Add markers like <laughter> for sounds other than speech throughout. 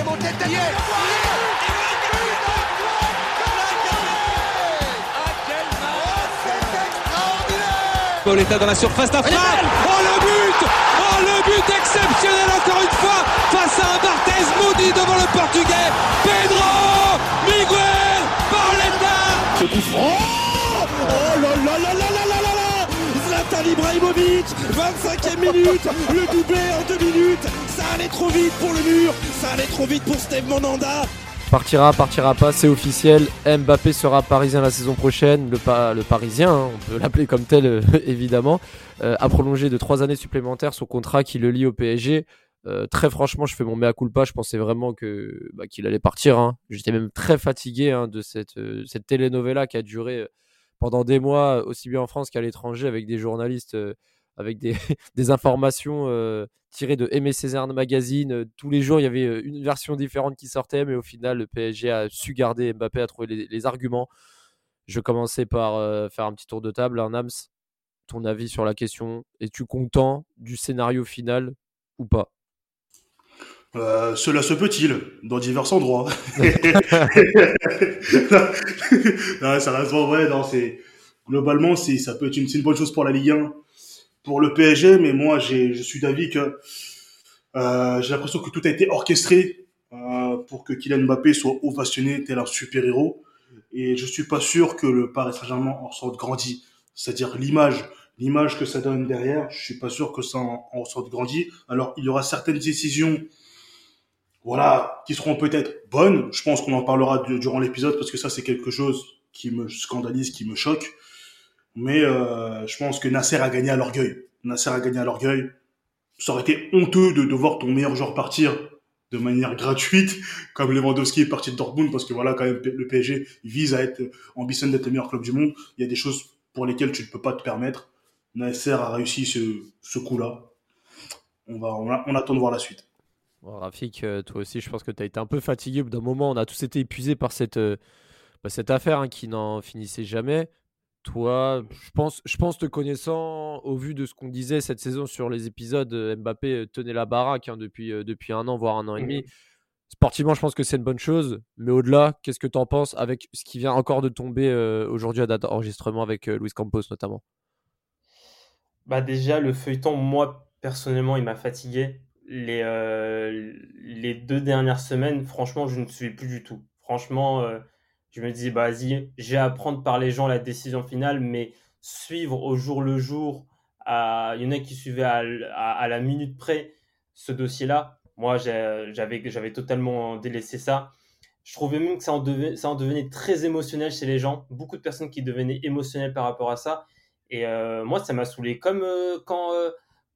est monté tête. Pauletta dans la surface d'affaire. Oh le but Oh le but exceptionnel encore une fois face à un Barthez maudit devant le portugais. Pedro Miguel Pauletta Ce coup franc Oh là Zlatan Ibrahimovic 25e minute Le doublé en deux minutes Ça allait trop vite pour le mur Ça allait trop vite pour Steve Monanda Partira, partira pas, c'est officiel. Mbappé sera parisien la saison prochaine. Le, le parisien, hein, on peut l'appeler comme tel euh, <laughs> évidemment, euh, a prolongé de trois années supplémentaires son contrat qui le lie au PSG. Euh, très franchement, je fais mon mea culpa. Je pensais vraiment que bah, qu'il allait partir. Hein. J'étais même très fatigué hein, de cette, cette telenovela qui a duré pendant des mois, aussi bien en France qu'à l'étranger, avec des journalistes avec <laughs> des, informations euh, tirées de Aimé Césaire Magazine. Euh, tous les jours, il y avait euh, une version différente qui sortait, mais au final, le PSG a su garder Mbappé, a trouvé les, arguments. Je commencer par faire un petit tour de table. Un Nams, ton avis sur la question Es-tu content du scénario final ou pas? Cela se peut-il dans divers endroits. <laughs> <laughs> non, ça reste vrai. Non, c'est globalement, c'est ça peut être une, une bonne chose pour la Ligue 1 pour le PSG, mais moi, je suis d'avis que euh, j'ai l'impression que tout a été orchestré euh, pour que Kylian Mbappé soit ovationné tel un super-héros. Et je suis pas sûr que le Paris Saint-Germain en sorte grandi. C'est-à-dire l'image, l'image que ça donne derrière, je suis pas sûr que ça en, en sorte grandi. Alors, il y aura certaines décisions, voilà, qui seront peut-être bonnes. Je pense qu'on en parlera durant l'épisode parce que ça, c'est quelque chose qui me scandalise, qui me choque. Mais euh, je pense que Nasser a gagné à l'orgueil. Nasser a gagné à l'orgueil. Ça aurait été honteux de, de voir ton meilleur joueur partir de manière gratuite, <laughs> comme Lewandowski est parti de Dortmund, parce que voilà, quand même, le PSG vise à être, ambitionne d'être le meilleur club du monde. Il y a des choses pour lesquelles tu ne peux pas te permettre. Nasser a réussi ce, ce coup-là. On va, on, attend de voir la suite. Rafik, euh, toi aussi, je pense que tu as été un peu fatigué. D'un moment, on a tous été épuisés par cette, euh, bah, cette affaire hein, qui n'en finissait jamais. Toi, je pense, je pense te connaissant, au vu de ce qu'on disait cette saison sur les épisodes, euh, Mbappé tenait la baraque hein, depuis, euh, depuis un an, voire un an et demi. Mmh. Sportivement, je pense que c'est une bonne chose. Mais au-delà, qu'est-ce que tu en penses avec ce qui vient encore de tomber aujourd'hui à date d'enregistrement avec Luis Campos notamment? Bah Déjà, le feuilleton, moi, personnellement, il m'a fatigué. Les, les deux dernières semaines, franchement, je ne suis plus du tout. Franchement, je me dis, bah, vas-y, j'ai à apprendre par les gens la décision finale, mais suivre au jour le jour, il y en a qui suivaient à, la minute près ce dossier-là. Moi, j'avais totalement délaissé ça. Je trouvais même que ça en, devenait, ça en devenait très émotionnel chez les gens. Beaucoup de personnes qui devenaient émotionnelles par rapport à ça. Et euh, moi, ça m'a saoulé. Comme euh, quand euh,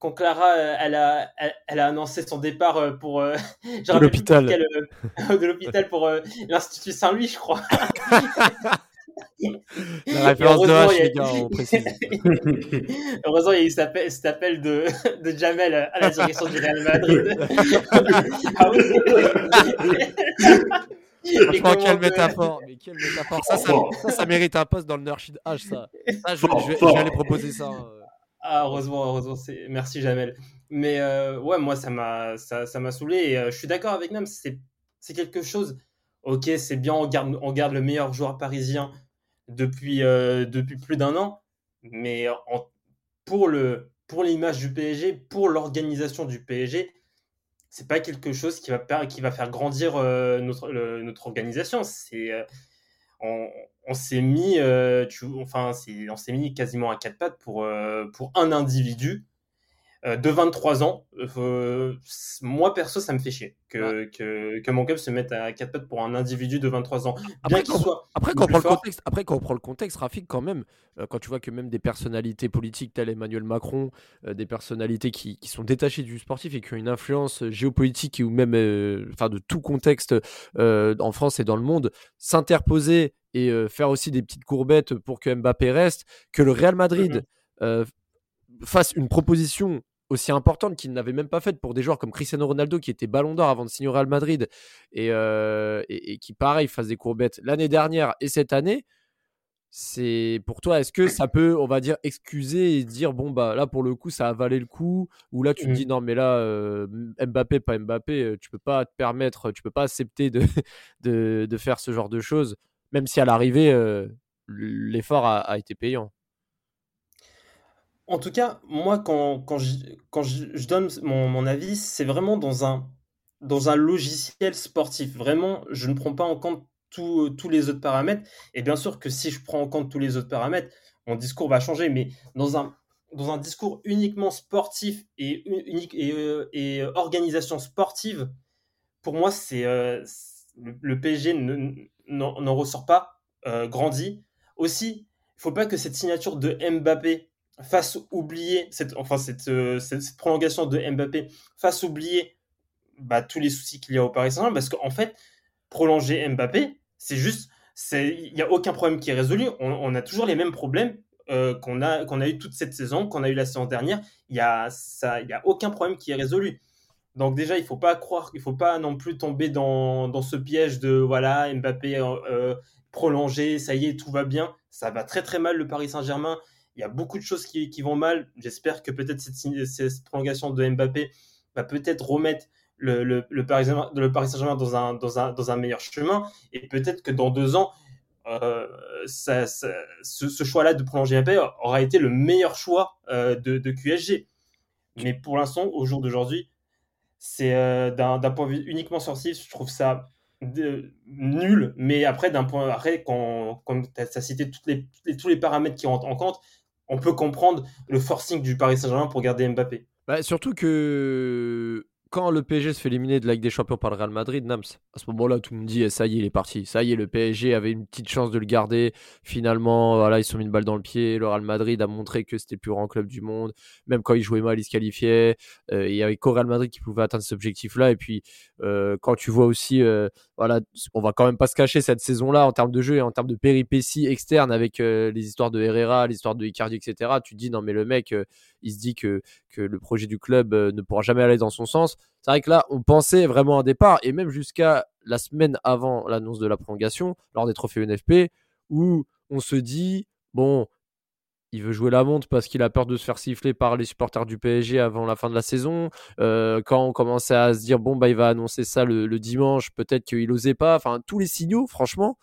quand Clara euh, elle a, elle, a annoncé son départ euh, pour euh, <laughs> de l'hôpital <laughs> de l'hôpital pour l'institut Saint-Louis je crois <laughs> la référence de H, les gars, on précise. Heureusement, il y a eu cet appel, de, de Jamel à la direction du Real Madrid. ah oui Franchement, quelle métaphore, mais quelle métaphore. Ça ça, ça, mérite un poste dans le Nurshid H, ça. ça je, je, vais, je, vais, aller proposer ça. Ah, heureusement, heureusement. Merci, Jamel. Mais euh, ouais, moi, ça m'a ça, saoulé. Euh, je suis d'accord avec Nam. C'est quelque chose. Ok, c'est bien, on garde, le meilleur joueur parisien depuis, euh, plus d'un an. Mais pour l'image du PSG, pour l'organisation du PSG, c'est pas quelque chose qui va, qui va faire grandir notre, notre organisation. C'est on, s'est mis, euh, enfin, on s'est mis quasiment à quatre pattes pour, euh, pour un individu de 23 ans. moi, perso, ça me fait chier que, que, mon club se mette à quatre pattes pour un individu de 23 ans. Bien après, soit après, quand on prend le contexte, après, quand on prend le contexte, Rafik, quand même, quand tu vois que même des personnalités politiques telles Emmanuel Macron, des personnalités qui, qui, sont détachées du sportif et qui ont une influence géopolitique ou même enfin de tout contexte en France et dans le monde, s'interposer et faire aussi des petites courbettes pour que Mbappé reste, que le Real Madrid mmh fasse une proposition aussi importante qu'il n'avait même pas faite pour des joueurs comme Cristiano Ronaldo qui était ballon d'or avant de signer au Real Madrid et, et, qui pareil fasse des courbettes l'année dernière et cette année c'est pour toi, est-ce que ça peut, on va dire, excuser et dire bon bah là pour le coup ça a valé le coup ou là tu te dis mmh. non mais là euh, Mbappé pas Mbappé, euh, tu peux pas te permettre, tu peux pas accepter de, <laughs> de, faire ce genre de choses, même si à l'arrivée euh, l'effort a, été payant? En tout cas, moi quand, quand, je, donne mon, mon avis, c'est vraiment dans un dans un logiciel sportif. Vraiment, je ne prends pas en compte tous les autres paramètres. Et bien sûr que si je prends en compte tous les autres paramètres, mon discours va changer. Mais dans un, dans un discours uniquement sportif et, unique, et, euh, et organisation sportive, pour moi, c'est euh, le, PSG n'en ressort pas euh, grandi. Aussi, il faut pas que cette signature de Mbappé fasse oublier, cette, enfin cette, cette, prolongation de Mbappé fasse oublier bah, tous les soucis qu'il y a au Paris Saint-Germain, parce qu'en fait, prolonger Mbappé, c'est juste, il n'y a aucun problème qui est résolu. On, a toujours les mêmes problèmes euh, qu'on a, a eu toute cette saison, qu'on a eu la saison dernière. Il n'y a, ça, y a aucun problème qui est résolu. Donc déjà, il ne faut pas croire, il faut pas non plus tomber dans, dans ce piège de voilà Mbappé euh, euh, prolongé, ça y est, tout va bien. Ça va très très mal le Paris Saint-Germain. Il y a beaucoup de choses qui, vont mal. J'espère que peut-être cette, prolongation de Mbappé va peut-être remettre le, Paris, Saint-Germain dans un, meilleur chemin. Et peut-être que dans deux ans, euh, ce, choix-là de prolonger Mbappé aura été le meilleur choix euh, de, de, QSG. Mais pour l'instant, au jour d'aujourd'hui, c'est euh, d'un point de vue uniquement sorcier, je trouve ça nul. Mais après, d'un point après, quand, quand tu as, cité tous les paramètres qui rentrent en compte, on peut comprendre le forcing du Paris Saint-Germain pour garder Mbappé. Bah, surtout que quand le PSG se fait éliminer de la Ligue des Champions par le Real Madrid, Nams, à ce moment-là, tout le monde dit eh, ça y est, il est parti. Ça y est, le PSG avait une petite chance de le garder. Finalement, voilà, ils se sont mis une balle dans le pied. Le Real Madrid a montré que c'était le plus grand club du monde. Même quand ils jouaient mal, ils se qualifiaient. Euh, il y avait qu'au Real Madrid qui pouvait atteindre cet objectif-là. Et puis, euh, quand tu vois aussi, euh, voilà, on va quand même pas se cacher cette saison-là en termes de jeu et en termes de péripéties externes avec les histoires de Herrera, les histoires de Icardi, etc. Tu dis non, mais le mec, il se dit que, que le projet du club ne pourra jamais aller dans son sens. C'est vrai que là, on pensait vraiment un départ, et même jusqu'à la semaine avant l'annonce de la prolongation, lors des trophées UNFP, où on se dit, bon, il veut jouer la montre parce qu'il a peur de se faire siffler par les supporters du PSG avant la fin de la saison. Euh, quand on commençait à se dire, bon, bah, il va annoncer ça le, dimanche, peut-être qu'il n'osait pas. Enfin, tous les signaux, franchement,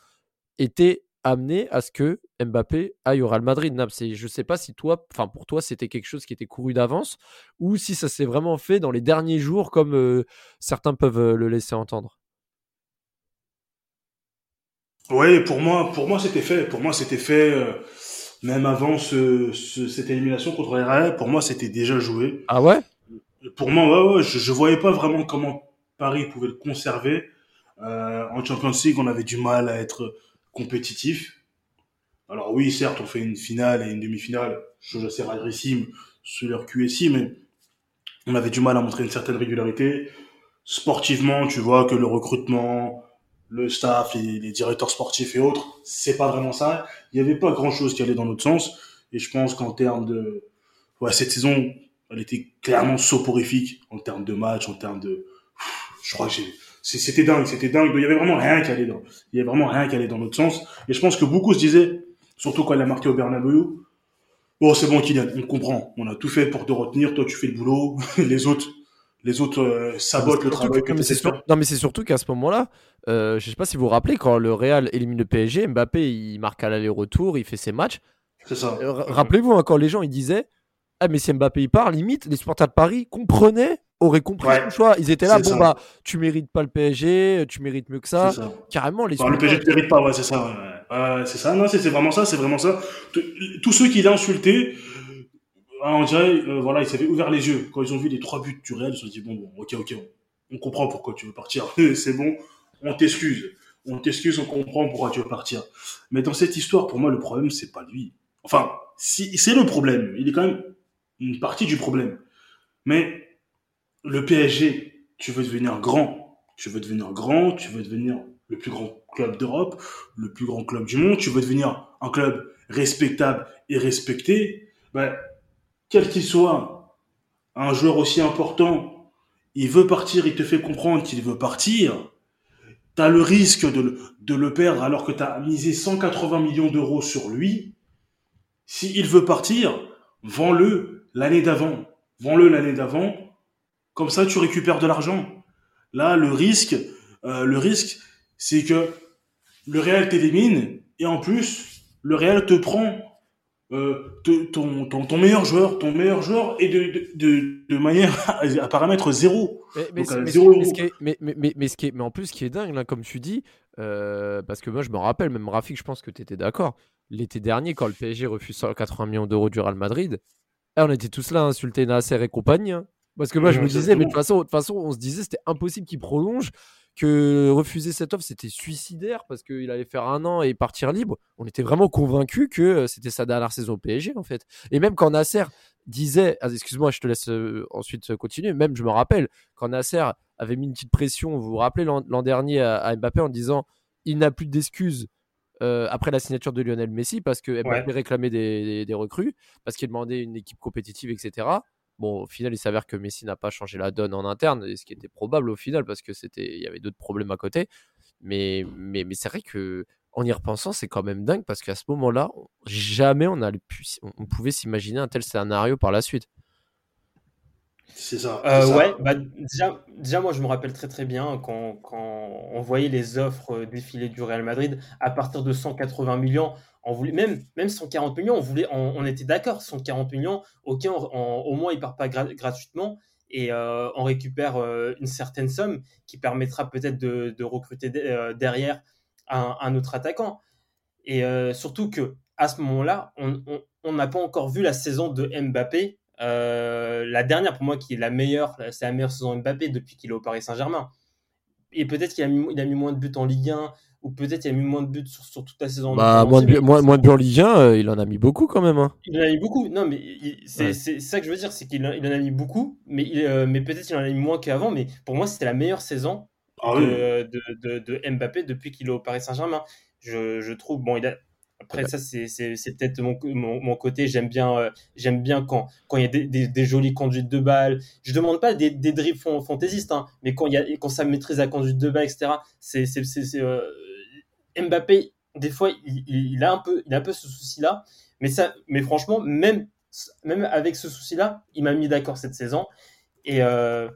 étaient amené à ce que Mbappé aille au Real Madrid. Je ne sais pas si toi, enfin pour toi, c'était quelque chose qui était couru d'avance ou si ça s'est vraiment fait dans les derniers jours comme euh, certains peuvent euh, le laisser entendre. Oui, pour moi, pour moi c'était fait. Pour moi c'était fait. Même avant ce, cette élimination contre le Real, pour moi c'était déjà joué. Ah ouais? Pour moi, ouais, je, ne voyais pas vraiment comment Paris pouvait le conserver. en Champions League, on avait du mal à être compétitif. Alors oui, certes, on fait une finale et une demi-finale, chose assez rarissime sur leur QSI, mais on avait du mal à montrer une certaine régularité. Sportivement, tu vois que le recrutement, le staff, les, les directeurs sportifs et autres, c'est pas vraiment ça. Il n'y avait pas grand chose qui allait dans notre sens. Et je pense qu'en termes de, ouais, cette saison, elle était clairement soporifique en termes de match, en termes de, je crois que j'ai, c'était dingue, c'était dingue. Il y avait vraiment rien qui allait dans, il y avait vraiment rien qui allait dans notre sens. Et je pense que beaucoup se disaient, surtout quand il a marqué au Bernabeu, oh c'est bon Kylian, on comprend, on a tout fait pour te retenir, toi tu fais le boulot, <laughs> les autres, les autres euh, sabotent le travail. Que, non mais c'est surtout qu'à ce moment-là, euh, je sais pas si vous vous rappelez quand le Real élimine le PSG, Mbappé il marque à l'aller-retour, il fait ses matchs. C'est ça. Euh, rappelez-vous hein, quand les gens ils disaient, ah mais si Mbappé il part, limite les supporters de Paris comprenaient auraient compris son choix. Ils étaient là, bon bah, tu mérites pas le PSG, tu mérites mieux que ça. Carrément, les. le PSG ne mérite pas, ouais, c'est ça. Ouais. c'est ça. Non, c'est vraiment ça, c'est vraiment ça. Tous ceux qui l'ont insulté, on dirait, euh, voilà, ils s'avaient ouvert les yeux quand ils ont vu les trois buts du Real. Ils se sont dit bon, bon, ok, ok, on, comprend pourquoi tu veux partir. <laughs> c'est bon, on t'excuse. On t'excuse, on comprend pourquoi tu veux partir. Mais dans cette histoire, pour moi, le problème, c'est pas lui. Enfin, si, c'est le problème. Il est quand même une partie du problème. Mais le PSG, tu veux devenir grand, tu veux devenir grand, tu veux devenir le plus grand club d'Europe, le plus grand club du monde, tu veux devenir un club respectable et respecté, ben, quel qu'il soit, un joueur aussi important, il veut partir, il te fait comprendre qu'il veut partir, tu as le risque de le, perdre alors que tu as misé 180 millions d'euros sur lui. S'il veut partir, vends-le l'année d'avant. Vends-le l'année d'avant. Comme ça, tu récupères de l'argent. Là, le risque, euh, c'est que le Real t'élimine et en plus, le Real te prend euh, ton, ton, ton, meilleur joueur, ton meilleur joueur est de, de, de, manière <laughs> à paramètre zéro. Mais, en plus, ce qui est dingue, là, comme tu dis, euh, parce que moi, je me rappelle, même Rafik, je pense que tu étais d'accord. L'été dernier, quand le PSG refuse 180 millions d'euros du Real Madrid, eh, on était tous là à insulter Nasser et compagnie. Hein. Parce que moi, je me disais, mais de toute façon, de façon on se disait, c'était impossible qu'il prolonge que refuser cette offre, c'était suicidaire parce qu'il allait faire un an et partir libre. On était vraiment convaincus que euh, c'était sa dernière saison au PSG, en fait. Et même quand Nasser disait, ah, excuse-moi, je te laisse euh, ensuite continuer, même je me rappelle, quand Nasser avait mis une petite pression, vous vous rappelez l'an dernier à, Mbappé en disant il n'a plus d'excuses euh, après la signature de Lionel Messi parce que Mbappé réclamait des, des recrues, parce qu'il demandait une équipe compétitive, etc. Bon, au final, il s'avère que Messi n'a pas changé la donne en interne, ce qui était probable au final parce que c'était, il y avait d'autres problèmes à côté. Mais, mais, mais c'est vrai que en y repensant, c'est quand même dingue parce qu'à ce moment-là, jamais on, a pu, on pouvait s'imaginer un tel scénario par la suite. C'est ça. Euh, ouais, bah, déjà, déjà, moi je me rappelle très très bien quand, quand on voyait les offres défiler du Real Madrid à partir de 180 millions on voulait même même 140 millions, on voulait, on, était d'accord, 140 millions, ok, au moins il part pas gratuitement et euh, on récupère euh, une certaine somme qui permettra peut-être de, recruter euh, derrière un, autre attaquant. Et surtout que à ce moment-là, on n'a pas encore vu la saison de Mbappé. la dernière pour moi qui est la meilleure, c'est la meilleure saison Mbappé depuis qu'il est au Paris Saint-Germain. Et peut-être qu'il a mis moins de buts en Ligue 1, ou peut-être il a mis moins de buts sur, toute la saison. Bah, moins, de, moins, moins, de buts en Ligue 1, euh, il en a mis beaucoup quand même. Hein. Il en a mis beaucoup. Non, mais c'est ça que je veux dire, c'est qu'il il en a mis beaucoup, mais, euh, mais peut-être il en a mis moins qu'avant. Mais pour moi, c'était la meilleure saison ah de, de, de, Mbappé depuis qu'il est au Paris Saint-Germain. Je, je, trouve, bon, il a, après, ça, c'est peut-être mon, mon, côté. J'aime bien, euh, j'aime bien quand, quand il y a des, des, des, jolies conduites de balles. Je demande pas des, des dribbles fantaisistes, hein, mais quand, il y a, quand ça maîtrise la conduite de balle, etc., c'est Mbappé, des fois, il, a un peu, il a un peu ce souci-là. Mais, ça, mais franchement, même, même avec ce souci-là, il m'a mis d'accord cette saison. Et euh,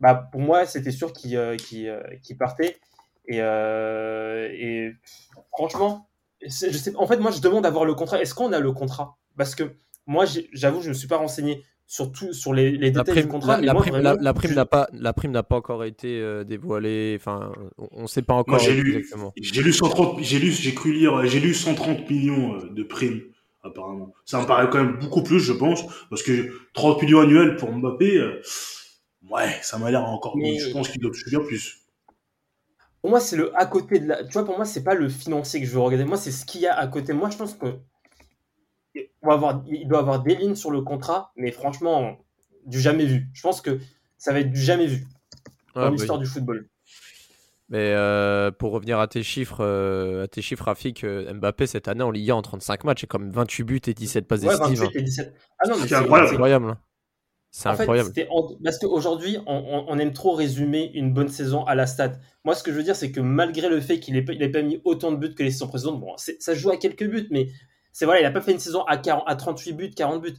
bah, pour moi, c'était sûr qu'il euh, euh, partait. Et, et franchement, je sais, en fait, moi, je demande d'avoir le contrat. Est-ce qu'on a le contrat? Parce que moi, j'avoue, je ne me suis pas renseigné surtout sur les, les détails du contrat. La, prime, la, prime n'a pas, la prime n'a pas encore été euh, dévoilée. Enfin, on ne sait pas encore j'ai exactement. J'ai lu 130, j'ai lu, j'ai cru lire, j'ai lu 130 millions euh, de primes apparemment. Ça me paraît quand même beaucoup plus, je pense, parce que 30 millions annuels pour Mbappé, euh, ouais, ça m'a l'air encore. Mais... Je pense qu'il doit bien plus. Pour moi, c'est le à côté de la. Tu vois, pour moi, c'est pas le financier que je veux regarder. Moi, c'est ce qu'il y a à côté. Moi, je pense que avoir, il doit avoir des lignes sur le contrat, mais franchement, du jamais vu. Je pense que ça va être du jamais vu dans bah l'histoire du football. Mais euh, pour revenir à tes chiffres, euh, à tes chiffres Rafik, euh, Mbappé cette année en Ligue 1 en 35 matchs, c'est comme 28 buts et 17 passes ouais, 28 et 17. Ah non, c'est incroyable. incroyable. C'est incroyable. Parce qu'aujourd'hui, on, on, aime trop résumer une bonne saison à la stat. Moi, ce que je veux dire, c'est que malgré le fait qu'il n'ait pas mis autant de buts que les saisons précédentes, bon, ça joue à quelques buts, mais c'est voilà, il n'a pas fait une saison à, 40, à 38 buts, 40 buts.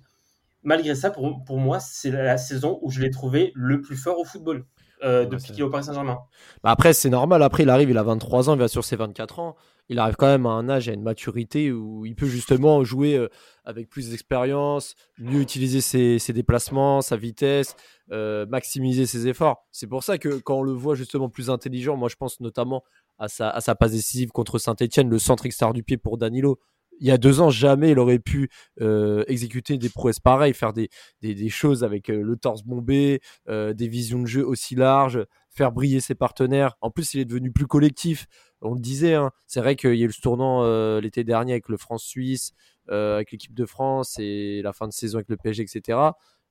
Malgré ça, pour, pour moi, c'est la saison où je l'ai trouvé le plus fort au football. Euh, depuis qu'il est au Paris Saint-Germain. Bah après, c'est normal. Après, il arrive, il a 23 ans, il va sur ses 24 ans. Il arrive quand même à un âge, à une maturité où il peut justement jouer euh, avec plus d'expérience, mieux utiliser ses, ses, déplacements, sa vitesse, euh, maximiser ses efforts. C'est pour ça que quand on le voit justement plus intelligent, moi je pense notamment à sa, à sa passe décisive contre Saint-Etienne, le centre extérieur du pied pour Danilo il y a deux ans, jamais il aurait pu euh, exécuter des prouesses pareilles, faire des, des, choses avec euh, le torse bombé, euh, des visions de jeu aussi larges, faire briller ses partenaires. En plus, il est devenu plus collectif. On le disait, hein, c'est vrai qu'il y a eu ce tournant l'été dernier avec le France-Suisse, avec l'équipe de France et la fin de saison avec le PSG, etc.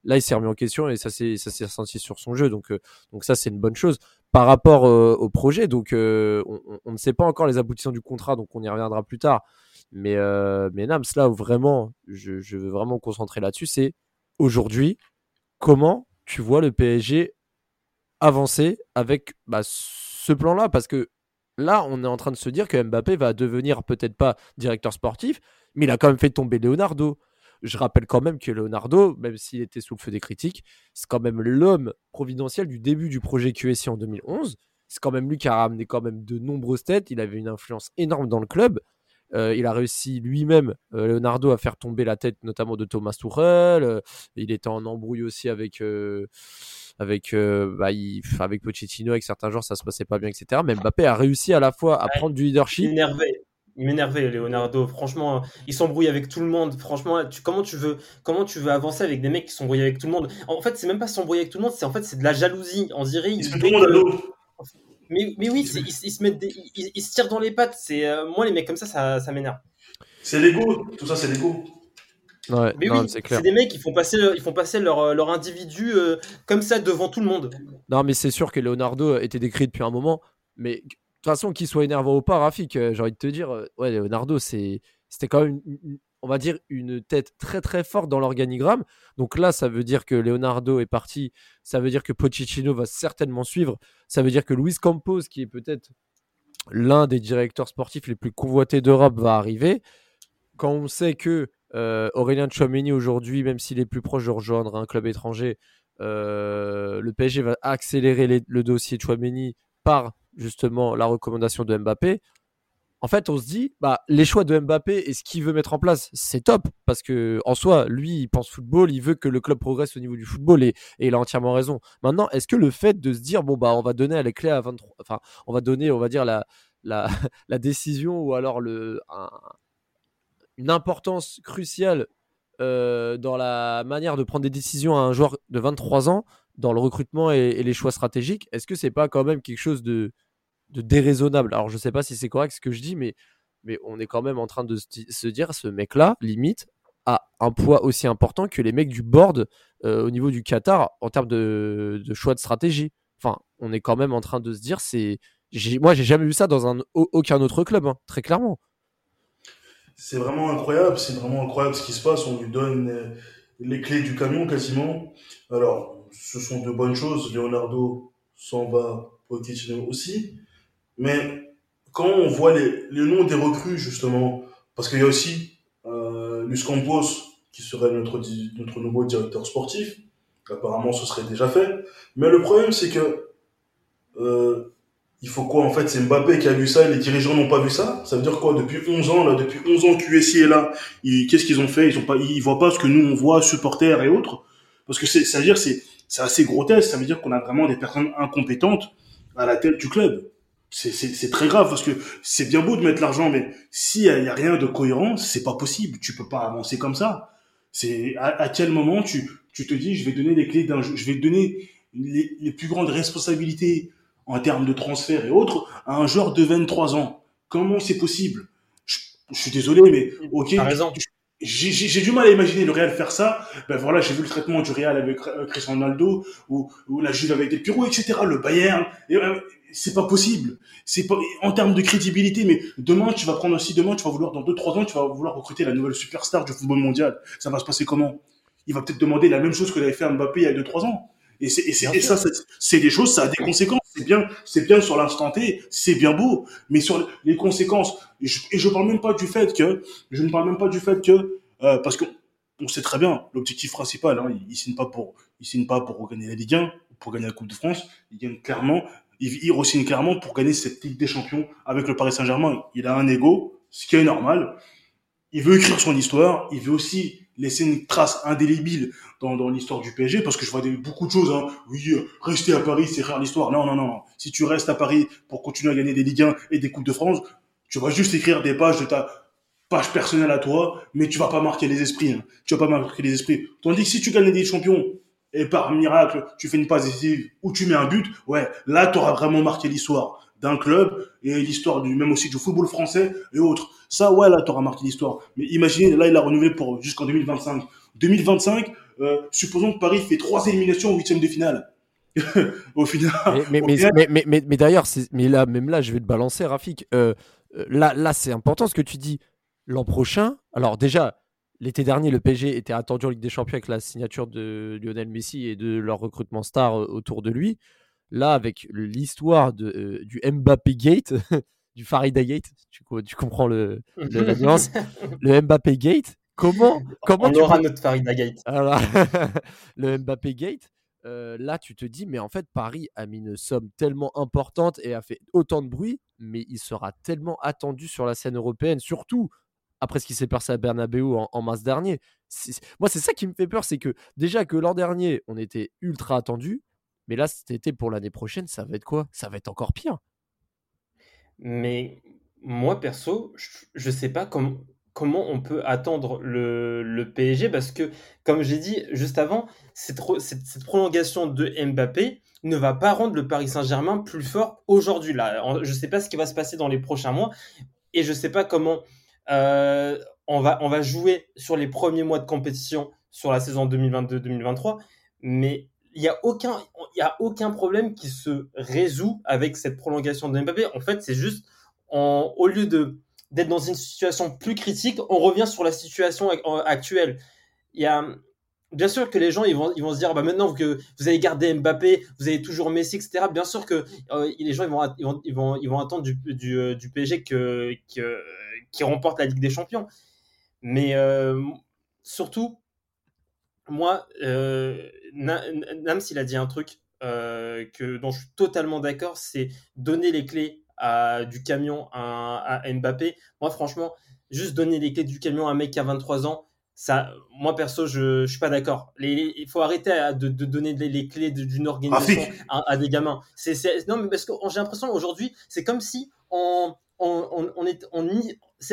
Là, il s'est remis en question et ça s'est ressenti sur son jeu. Donc, donc ça, c'est une bonne chose par rapport au projet. Donc, on, on, ne sait pas encore les aboutissants du contrat, donc on y reviendra plus tard. Mais, euh, mais Nams, là où vraiment, je, veux vraiment me concentrer là-dessus, c'est aujourd'hui, comment tu vois le PSG avancer avec bah, ce plan-là? Parce que là, on est en train de se dire que Mbappé va devenir peut-être pas directeur sportif, mais il a quand même fait tomber Leonardo. Je rappelle quand même que Leonardo, même s'il était sous le feu des critiques, c'est quand même l'homme providentiel du début du projet QSI en 2011. C'est quand même lui qui a ramené quand même de nombreuses têtes. Il avait une influence énorme dans le club. Euh, il a réussi lui-même, euh, Leonardo, à faire tomber la tête notamment de Thomas Tuchel. Euh, il était en embrouille aussi avec, avec, bah, avec Pochettino, avec certains joueurs, ça se passait pas bien, etc. Mais Mbappé a réussi à la fois à prendre du leadership. Énervé. Il m'énervait, Leonardo. Franchement, il s'embrouille avec tout le monde. Franchement, comment tu veux, comment tu veux avancer avec des mecs qui s'embrouillent avec tout le monde? En fait, c'est même pas s'embrouiller avec tout le monde. C'est en fait, c'est de la jalousie. On dirait. Il, tout le monde mais, mais oui, ils, se mettent ils, se tirent dans les pattes. C'est euh, moi les mecs comme ça, ça, ça m'énerve. C'est l'ego, tout ça c'est l'ego. Ouais, mais oui, c'est des mecs qui font passer, ils font passer leur, leur individu euh, comme ça devant tout le monde. Non, mais c'est sûr que Leonardo était décrit depuis un moment. Mais de toute façon, qu'il soit énervant ou pas, Rafik, euh, j'ai envie de te dire, ouais, Leonardo, c'était quand même une, on va dire, une tête très très forte dans l'organigramme. Donc là, ça veut dire que Leonardo est parti, ça veut dire que Pochettino va certainement suivre, ça veut dire que Luis Campos, qui est peut-être l'un des directeurs sportifs les plus convoités d'Europe, va arriver. Quand on sait que euh, Aurélien Chouameni aujourd'hui, même s'il est plus proche de rejoindre un club étranger, euh, le PSG va accélérer le dossier Chouameni par justement la recommandation de Mbappé en fait, on se dit, bah, les choix de Mbappé et ce qu'il veut mettre en place, c'est top. Parce que, en soi, lui, il pense football, il veut que le club progresse au niveau du football et, il a entièrement raison. Maintenant, est-ce que le fait de se dire, bon, bah, on va donner les clés à 23, enfin, on va donner, on va dire, la, la, <laughs> décision ou alors le, une importance cruciale euh, dans la manière de prendre des décisions à un joueur de 23 ans dans le recrutement et, et les choix stratégiques, est-ce que c'est pas quand même quelque chose de de déraisonnable. Alors je sais pas si c'est correct ce que je dis, mais, on est quand même en train de se dire, ce mec-là, limite, a un poids aussi important que les mecs du board euh, au niveau du Qatar en termes de, choix de stratégie. Enfin, on est quand même en train de se dire, c'est, moi j'ai jamais vu ça dans un, aucun autre club, hein, très clairement. C'est vraiment incroyable, c'est vraiment incroyable ce qui se passe. On lui donne euh, les clés du camion quasiment. Alors, ce sont de bonnes choses. Leonardo s'en va, aussi. Mais quand on voit les, les noms des recrues, justement, parce qu'il y a aussi euh, Luis qui serait notre, notre nouveau directeur sportif, apparemment ce serait déjà fait. Mais le problème, c'est que euh, il faut quoi en fait? C'est Mbappé qui a vu ça et les dirigeants n'ont pas vu ça? Ça veut dire quoi? Depuis 11 ans, là, depuis 11 ans QSI est là, qu'est-ce qu'ils ont fait? Ils ont pas, ils voient pas ce que nous on voit, supporters et autres. Parce que c'est, ça veut dire c'est, c'est assez grotesque. Ça veut dire qu'on a vraiment des personnes incompétentes à la tête du club c'est très grave parce que c'est bien beau de mettre l'argent, mais s'il y, a rien de cohérent, c'est pas possible. Tu peux pas avancer comme ça. C'est à, quel moment tu, tu te dis je vais donner les clés d'un je vais donner les, les, plus grandes responsabilités en termes de transfert et autres à un joueur de 23 ans? Comment c'est possible? Je, je, suis désolé, mais ok. J'ai du mal à imaginer le Real faire ça. Ben voilà, j'ai vu le traitement du Real avec Cristiano Ronaldo ou, ou la Juve avec des Piro, etc. Le Bayern. Et, euh, c'est pas possible. C'est pas en termes de crédibilité. Mais demain, tu vas prendre aussi demain, tu vas vouloir dans deux trois ans, tu vas vouloir recruter la nouvelle superstar du football mondial. Ça va se passer comment? Il va peut-être demander la même chose que l'avait fait Mbappé il y a deux trois ans. Et c'est et, ça, c'est des choses, ça a des conséquences. C'est bien, c'est bien sur l'instant T, c'est bien beau, mais sur les conséquences. Et je, et je parle même pas du fait que, je ne parle même pas du fait que, euh, parce que on sait très bien l'objectif principal. Hein, il, il signe pas pour, il signe pas pour gagner la Ligue 1, pour gagner la Coupe de France. Il gagne clairement il, il re clairement pour gagner cette Ligue des Champions avec le Paris Saint-Germain. Il a un ego, ce qui est normal. Il veut écrire son histoire. Il veut aussi laisser une trace indélébile dans, dans l'histoire du PSG parce que je vois beaucoup de choses. Hein. Oui, euh, rester à Paris, c'est écrire l'histoire. Non, non, non. Si tu restes à Paris pour continuer à gagner des Ligue 1 et des Coupes de France, tu vas juste écrire des pages de ta page personnelle à toi, mais tu vas pas marquer les esprits. Hein. Tu vas pas marquer les esprits. Tandis que si tu gagnes des champions et par miracle, tu fais une passe décisive ou tu mets un but, ouais, là, tu auras vraiment marqué l'histoire d'un club et l'histoire du même aussi du football français et autres. Ça, ouais, là, tu auras marqué l'histoire. Mais imaginez, là, il a renouvelé pour jusqu'en 2025. 2025, euh, supposons que Paris fait trois éliminations au huitième de finale. <laughs> au final. Mais, mais, mais, mais, mais d'ailleurs, mais là, même là, je vais te balancer, Rafik. Euh, euh, là, là c'est important ce que tu dis. L'an prochain, alors déjà, L'été dernier, le PSG était attendu en Ligue des Champions avec la signature de Lionel Messi et de leur recrutement star euh, autour de lui. Là, avec l'histoire euh, du Mbappé Gate, <laughs> du Farida Gate. Tu, tu comprends le, la nuance. <laughs> le Mbappé Gate. Comment, comment On aura notre Farida Gate. <laughs> le Mbappé Gate. Euh, là, tu te dis, mais en fait, Paris a mis une somme tellement importante et a fait autant de bruit, mais il sera tellement attendu sur la scène européenne, surtout après ce qui s'est passé à Bernabeu en, mars dernier. Moi, c'est ça qui me fait peur, c'est que déjà que l'an dernier, on était ultra attendu, mais là, cet été pour l'année prochaine, ça va être quoi? Ça va être encore pire. Mais moi, perso, je, ne sais pas comment, on peut attendre le, PSG parce que, comme j'ai dit juste avant, cette, cette, prolongation de Mbappé ne va pas rendre le Paris Saint-Germain plus fort aujourd'hui. Je ne sais pas ce qui va se passer dans les prochains mois et je ne sais pas comment euh, on, va, on va jouer sur les premiers mois de compétition sur la saison 2022-2023, mais il n'y a, aucun, y a aucun problème qui se résout avec cette prolongation de Mbappé. En fait, c'est juste, au lieu de d'être dans une situation plus critique, on revient sur la situation actuelle. Y a, bien sûr que les gens ils vont, ils vont se dire bah maintenant que vous avez gardé Mbappé, vous avez toujours Messi, etc. Bien sûr que euh, les gens ils vont, ils vont, ils vont, attendre du, du, euh, PSG que, qui remporte la Ligue des Champions. Mais euh, surtout, moi, euh, Nams, il a dit un truc euh, que, dont je suis totalement d'accord, c'est donner les clés à, du camion à, Mbappé. Moi, franchement, juste donner les clés du camion à un mec qui a 23 ans, ça, moi perso, je, ne suis pas d'accord. Il faut arrêter de, donner les, clés d'une organisation à, des gamins. C'est, non, mais parce que j'ai l'impression aujourd'hui, c'est comme si on, on, on, est, on,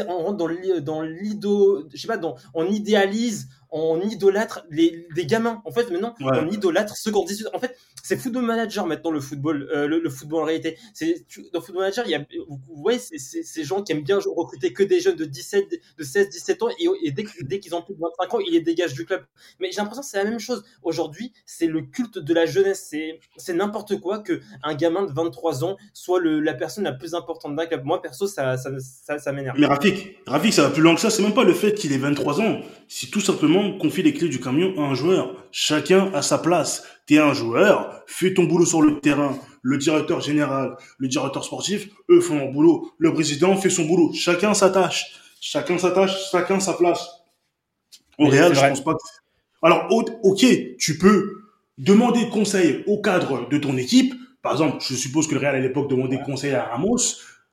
on rentre dans l'ido, je sais pas, dans, on idéalise, on idolâtre les, des gamins. En fait, maintenant, on idolâtre ceux qu'on dit. En fait, c'est football manager maintenant le football, euh, le, football en réalité. C'est dans football manager, il y a, vous, voyez, c'est ces gens qui aiment bien recruter que des jeunes de 17, de 16, 17 ans et, dès, dès qu'ils ont plus de 25 ans, ils les dégagent du club. Mais j'ai l'impression que c'est la même chose. Aujourd'hui, c'est le culte de la jeunesse. C'est, c'est n'importe quoi que un gamin de 23 ans soit le, la personne la plus importante d'un club. Moi, perso, ça, ça, ça, ça m'énerve. Mais Rafik, Rafik, ça va plus loin que ça. C'est même pas le fait qu'il ait 23 ans. C'est tout simplement confie les clés du camion à un joueur. Chacun a sa place. T'es un joueur, fais ton boulot sur le terrain. Le directeur général, le directeur sportif, eux font leur boulot. Le président fait son boulot. Chacun sa tâche. Chacun sa tâche, chacun sa place. Au réel, je pense pas que... Alors, ok, tu peux demander conseil au cadre de ton équipe. Par exemple, je suppose que le Real à l'époque demandait conseil à Ramos,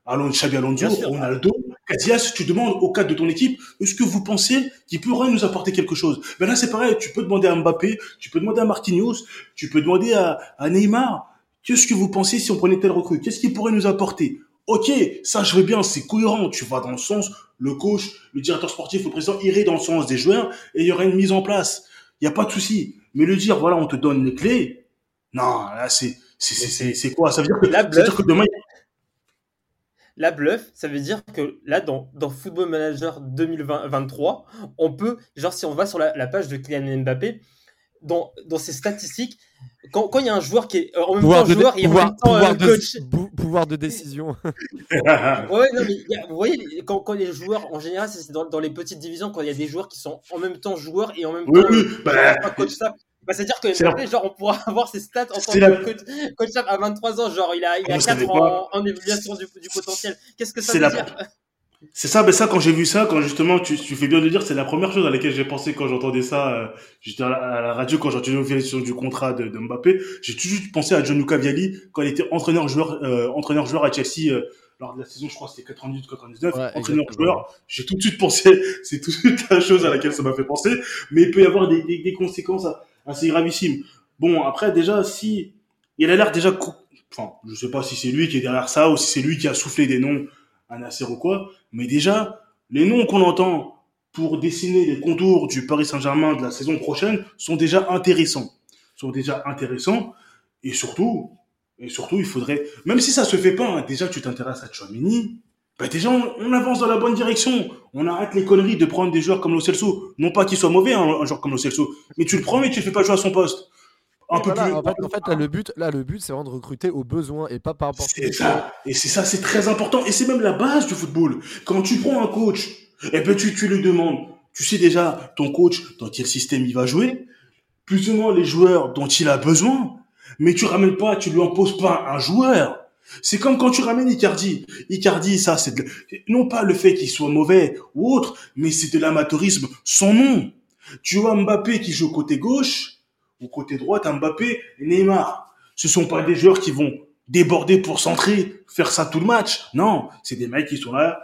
à Xabi Alonso, Ronaldo. Katias, tu demandes au cadre de ton équipe, est-ce que vous pensez qu'il pourrait nous apporter quelque chose? Ben là, c'est pareil, tu peux demander à Mbappé, tu peux demander à Marquinhos, tu peux demander à, à Neymar, qu'est-ce que vous pensez si on prenait tel recrue? Qu'est-ce qu'il pourrait nous apporter? Ok, ça je veux bien, c'est cohérent, tu vas dans le sens, le coach, le directeur sportif, le président irait dans le sens des joueurs et il y aurait une mise en place. Il n'y a pas de souci. Mais le dire, voilà, on te donne les clés, non, là c'est c'est quoi? Ça veut dire que, ça veut dire que demain, la bluff, ça veut dire que là, dans, dans Football Manager 2023, on peut, genre si on va sur la, page de Kylian Mbappé, dans, dans ses statistiques, quand il y a un joueur qui est en même temps joueur et en même temps pouvoir coach. De, pouvoir de décision. <laughs> <laughs> ouais, non, mais vous voyez, quand, quand les joueurs, en général, c'est dans, dans, les petites divisions, quand il y a des joueurs qui sont en même temps joueurs et en même temps oui, bah, coach ça. Bah, c'est-à-dire que genre, on pourra <laughs> avoir ses stats en tant que coach, coach à 23 ans, genre il a, il a 4 en, en, évaluation du, du potentiel. Qu'est-ce que ça veut dire? C'est ça, mais ça, quand j'ai vu ça, quand justement, tu, tu fais bien de dire, c'est la première chose à laquelle j'ai pensé quand j'entendais ça, euh, j'étais à, la radio, quand j'entendais l'évaluation du contrat de, de Mbappé, j'ai tout de suite pensé à Gianluca Vialli, quand il était entraîneur-joueur, euh, entraîneur-joueur à Chelsea, euh, lors de la saison, je crois, c'était 98-99, entraîneur-joueur, j'ai tout de suite <laughs> pensé, c'est tout de suite la chose à laquelle ça m'a fait penser, mais il peut y avoir des, des, des conséquences assez gravissimes. Bon, après, déjà, si, il a l'air déjà, enfin, je sais pas si c'est lui qui est derrière ça, ou si c'est lui qui a soufflé des noms à Nasser ou quoi, mais déjà, les noms qu'on entend pour dessiner les contours du Paris Saint-Germain de la saison prochaine sont déjà intéressants. Sont déjà intéressants. Et surtout, et surtout, il faudrait, même si ça se fait pas, hein, déjà tu t'intéresses à Chouamini, bah déjà on, avance dans la bonne direction. On arrête les conneries de prendre des joueurs comme Lo Celso. Non pas qu'il soit mauvais, hein, un joueur comme Lo Celso, mais tu le prends mais tu le fais pas jouer à son poste. Un peu plus... en, fait, en fait, là, le but, là, le but, c'est vraiment de recruter aux besoins et pas par rapport. C'est ça. Et c'est ça, c'est très important. Et c'est même la base du football. Quand tu prends un coach, et eh ben tu, tu lui demandes. Tu sais déjà ton coach dans quel système il va jouer, plus ou moins les joueurs dont il a besoin. Mais tu ramènes pas, tu lui imposes pas un joueur. C'est comme quand tu ramènes Icardi. Icardi, ça, c'est non pas le fait qu'il soit mauvais ou autre, mais c'est de l'amateurisme. Son nom. Tu vois Mbappé qui joue côté gauche ou côté droite, Mbappé, Neymar. Ce sont pas des joueurs qui vont déborder pour centrer, faire ça tout le match. Non, c'est des mecs qui sont là.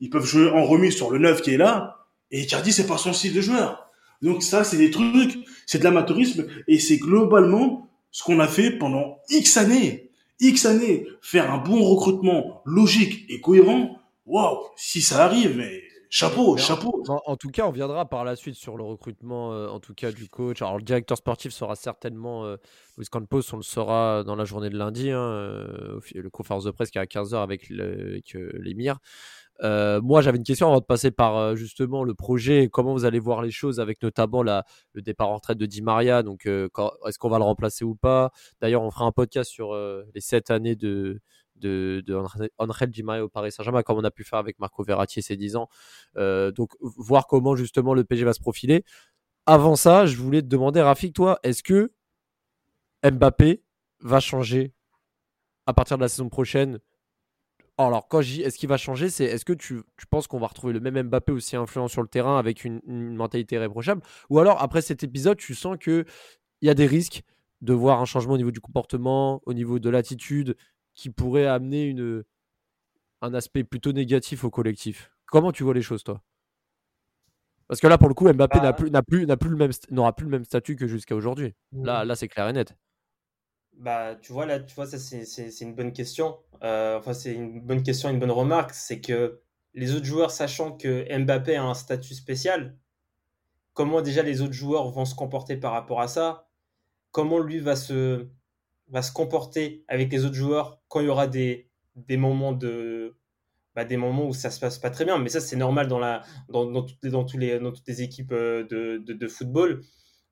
Ils peuvent jouer en remise sur le neuf qui est là. Et Icardi, c'est pas son style de joueur. Donc ça, c'est des trucs, c'est de l'amateurisme et c'est globalement ce qu'on a fait pendant X années. X années, faire un bon recrutement logique et cohérent. Waouh, si ça arrive, mais chapeau, chapeau. En, tout cas, on viendra par la suite sur le recrutement, euh, en tout cas du coach. Alors le directeur sportif sera certainement euh, Luis Campos, on le saura dans la journée de lundi, hein, euh, le conférence de presse qui est à 15h avec l'émir. Euh, moi, j'avais une question avant de passer par justement le projet, comment vous allez voir les choses avec notamment la, le départ en retraite de Di Maria? Donc, est-ce qu'on va le remplacer ou pas? D'ailleurs, on fera un podcast sur les sept années de, de, de Angel Di au Paris Saint-Germain, comme on a pu faire avec Marco Verratti ces 10 ans. donc, voir comment justement le PG va se profiler. Avant ça, je voulais te demander, Rafik, toi, est-ce que Mbappé va changer à partir de la saison prochaine? Alors, quand je dis est-ce qu'il va changer, c'est est-ce que tu, penses qu'on va retrouver le même Mbappé aussi influent sur le terrain avec une, mentalité irréprochable? Ou alors, après cet épisode, tu sens qu'il y a des risques de voir un changement au niveau du comportement, au niveau de l'attitude, qui pourrait amener une, un aspect plutôt négatif au collectif Comment tu vois les choses, toi? Parce que là, pour le coup, Mbappé bah n'a plus, plus, plus le même, n'aura plus le même statut que jusqu'à aujourd'hui. Là, là c'est clair et net. Bah, tu vois, là, tu vois, ça, c'est une bonne question. Euh, enfin, c'est une bonne question, une bonne remarque. C'est que les autres joueurs, sachant que Mbappé a un statut spécial, comment déjà les autres joueurs vont se comporter par rapport à ça? Comment lui va se, va se comporter avec les autres joueurs quand il y aura des, des moments de. Bah, des moments où ça se passe pas très bien, mais ça c'est normal dans, la, dans, dans, toutes les, dans, tous les, dans toutes les équipes euh, de, de, football.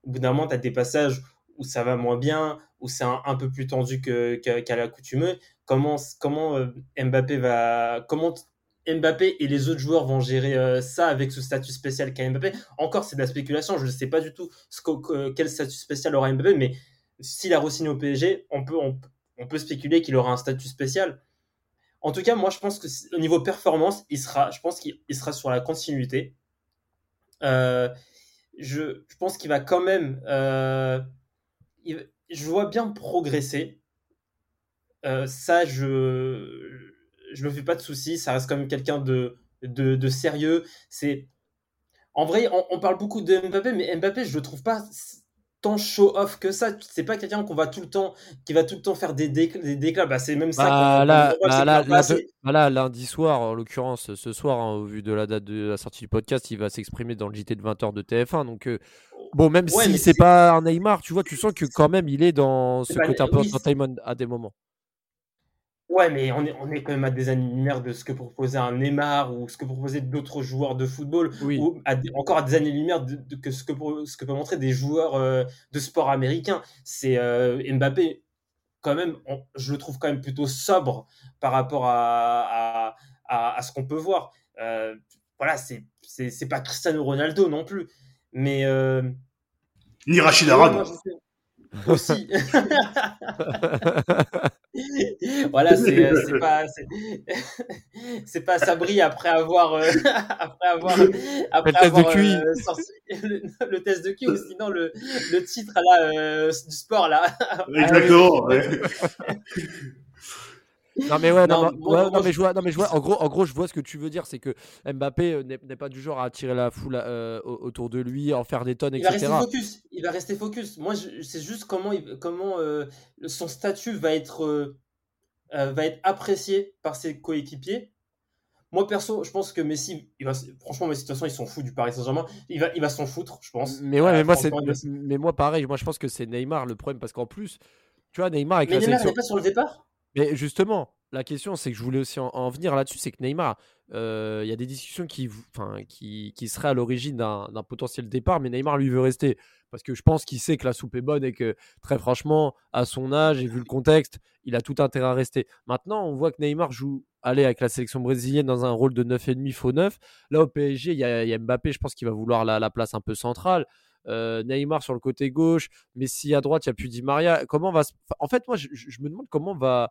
Au bout d'un moment, tu as des passages où ça va moins bien, où c'est un, peu plus tendu qu'à l'accoutumée. Comment, comment euh, Mbappé va, comment Mbappé et les autres joueurs vont gérer euh, ça avec ce statut spécial qu'a Mbappé? Encore, c'est de la spéculation. Je ne sais pas du tout ce quel statut spécial aura Mbappé, mais s'il a re-signé au PSG, on peut, spéculer qu'il aura un statut spécial. En tout cas, moi, je pense que au niveau performance, il sera, je pense qu'il sera sur la continuité. Euh, je, pense qu'il va quand même je vois bien progresser. Euh, ça, je je me fais pas de soucis. Ça reste quand même quelqu'un de, de, sérieux. C'est en vrai, on, parle beaucoup de Mbappé, mais Mbappé, je le trouve pas tant show off que ça. C'est pas quelqu'un qu'on va tout le temps, qui va tout le temps faire des, déclats. Bah, c'est même ça. Bah, là, bah, bah, là, lundi soir, en l'occurrence, ce soir, hein, au vu de la date de la sortie du podcast, il va s'exprimer dans le JT de 20h de TF1. Donc, euh, Bon, même si c'est pas un Neymar, tu vois, tu sens que quand même il est dans ce côté un peu entertainment à des moments. Ouais, mais on est, on est quand même à des années-lumière de ce que proposait un Neymar ou ce que proposaient d'autres joueurs de football, ou encore à des années-lumière de, que ce que, ce que peuvent montrer des joueurs euh, de sport américain. C'est euh, Mbappé, quand même, je le trouve quand même plutôt sobre par rapport à, à, à, ce qu'on peut voir. Euh, voilà, c'est pas Cristiano Ronaldo non plus. Mais. Euh... Ni Rachid Arad. Aussi. <laughs> voilà, c'est euh, pas <laughs> c'est pas Sabri après avoir euh, <laughs> après avoir après le avoir test. Euh, sorti, le, test de QI ou sinon le, le titre là euh, du sport là. Exactement. Non mais ouais, non, mais je vois, non mais je vois. <laughs> En gros, en gros, je vois ce que tu veux dire, c'est que Mbappé euh, n'est pas du genre à attirer la foule euh, autour de lui, en faire des tonnes, etc. Il va rester focus. Il va rester focus. Moi, c'est juste comment, comment euh, son statut va être va être apprécié par ses coéquipiers. Moi perso, je pense que Messi, il va, franchement, Messi de toute façon, ils s'en fout du Paris Saint-Germain. Il va, il va s'en foutre, je pense. Mais ouais, mais moi, c'est, mais moi pareil. Moi, je pense que c'est Neymar le problème parce qu'en plus, tu vois, Neymar avec mais Neymar n'est pas sur le départ? Mais justement, la question, c'est que je voulais aussi en, venir là-dessus, c'est que Neymar, euh, il y a des discussions qui, seraient à l'origine d'un potentiel départ, mais Neymar lui veut rester parce que je pense qu'il sait que la soupe est bonne et que très franchement, à son âge et vu le contexte, il a tout intérêt à rester. Maintenant, on voit que Neymar joue avec la sélection brésilienne dans un rôle de 9,5 faux 9. Là, au PSG, il y, a, Mbappé, je pense qu'il va vouloir la, place un peu centrale. Euh, Neymar sur le côté gauche, Messi à droite, il n'y a plus Di Maria. Comment va En fait, moi, je, me demande comment va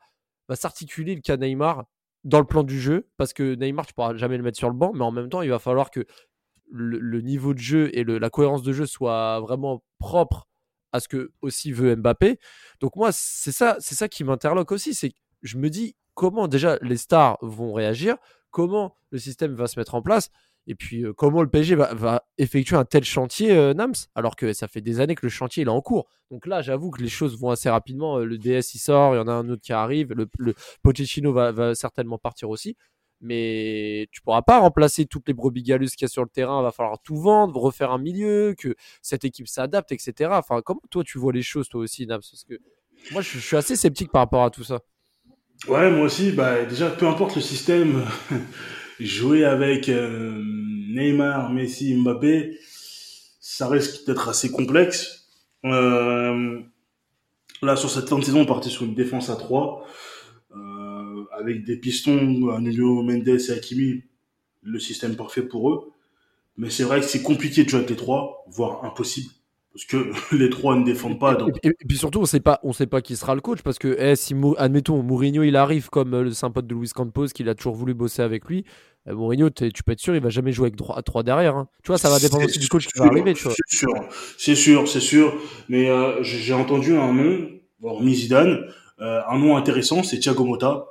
va s'articuler le cas Neymar dans le plan du jeu parce que Neymar, tu pourras jamais le mettre sur le banc, mais en même temps, il va falloir que le, niveau de jeu et la cohérence de jeu soient vraiment propres à ce que aussi veut Mbappé. Donc moi, c'est ça, c'est ça qui m'interloque aussi, c'est je me dis comment déjà les stars vont réagir, comment le système va se mettre en place. Et puis, euh, comment le PSG va, effectuer un tel chantier, euh, Nams, alors que ça fait des années que le chantier est en cours. Donc là, j'avoue que les choses vont assez rapidement. Euh, le DS, il sort, il y en a un autre qui arrive. Le, Pochettino va, certainement partir aussi. Mais tu pourras pas remplacer toutes les brebis galeuses qu'il y a sur le terrain. Il va falloir tout vendre, refaire un milieu, que cette équipe s'adapte, etc. Enfin, comment toi, tu vois les choses, toi aussi, Nams? Parce que moi, je, je suis assez sceptique par rapport à tout ça. Ouais, moi aussi. Bah, déjà, peu importe le système. Jouer avec euh, Neymar, Messi, Mbappé, ça risque d'être assez complexe. Euh, là, sur cette fin de saison, on partait sur une défense à 3, euh, avec des pistons, Anulio, Mendes et Hakimi, le système parfait pour eux. Mais c'est vrai que c'est compliqué de jouer avec les trois, voire impossible parce que <laughs> les trois ne défendent pas. Donc... Et, puis surtout, on sait pas, on sait pas qui sera le coach parce que eh, si admettons Mourinho il arrive comme le sympa de Luis Campos, qu'il a toujours voulu bosser avec lui, euh, Mourinho, tu peux être sûr, il va jamais jouer avec 3, 3 derrière. Hein. Tu vois, ça va dépendre aussi du coach qui va arriver. C'est sûr, c'est sûr, c'est sûr. Mais euh, j'ai entendu un nom, hormis Zidane, euh, un nom intéressant, c'est Thiago Motta.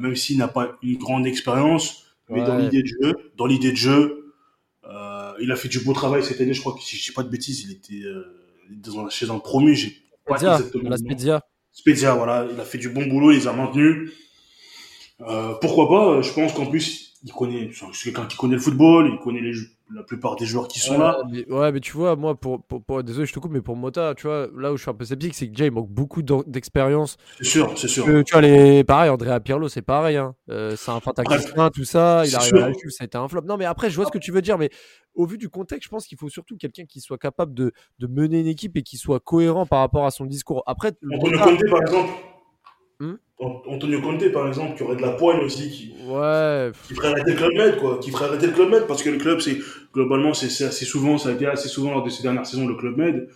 même s'il n'a pas une grande expérience, mais dans l'idée de jeu, dans l'idée de jeu, il a fait du beau travail cette année. Je crois que si je dis pas de bêtises, il était dans, chez un promu. J'ai pas exactement. La voilà, il a fait du bon boulot, il les a maintenus. pourquoi pas Je pense qu'en plus il connaît, c'est quelqu'un qui connaît le football, il connaît les, la plupart des joueurs qui sont là. Mais, ouais, mais tu vois, moi, pour, pour, désolé, je te coupe, mais pour Mota, tu vois, là où je suis un peu sceptique, c'est que déjà, il manque beaucoup d'expérience. C'est sûr, c'est sûr. tu vois, les, pareil, Andrea Pirlo, c'est pareil, hein. Euh, c'est un fantastique, tout ça, il arrive à la Juve, ça a été un flop. Non, mais après, je vois ce que tu veux dire, mais au vu du contexte, je pense qu'il faut surtout quelqu'un qui soit capable de, de, mener une équipe et qui soit cohérent par rapport à son discours. Après, Antonio Conte, par exemple. Hmm Antonio Conte, par exemple, qui aurait de la poigne aussi, qui, ouais. qui ferait arrêter le Club Med, quoi. Qui ferait arrêter le Club Med, parce que le club, c'est, globalement, c'est assez souvent, ça a été assez souvent lors de ces dernières saisons, le Club Med.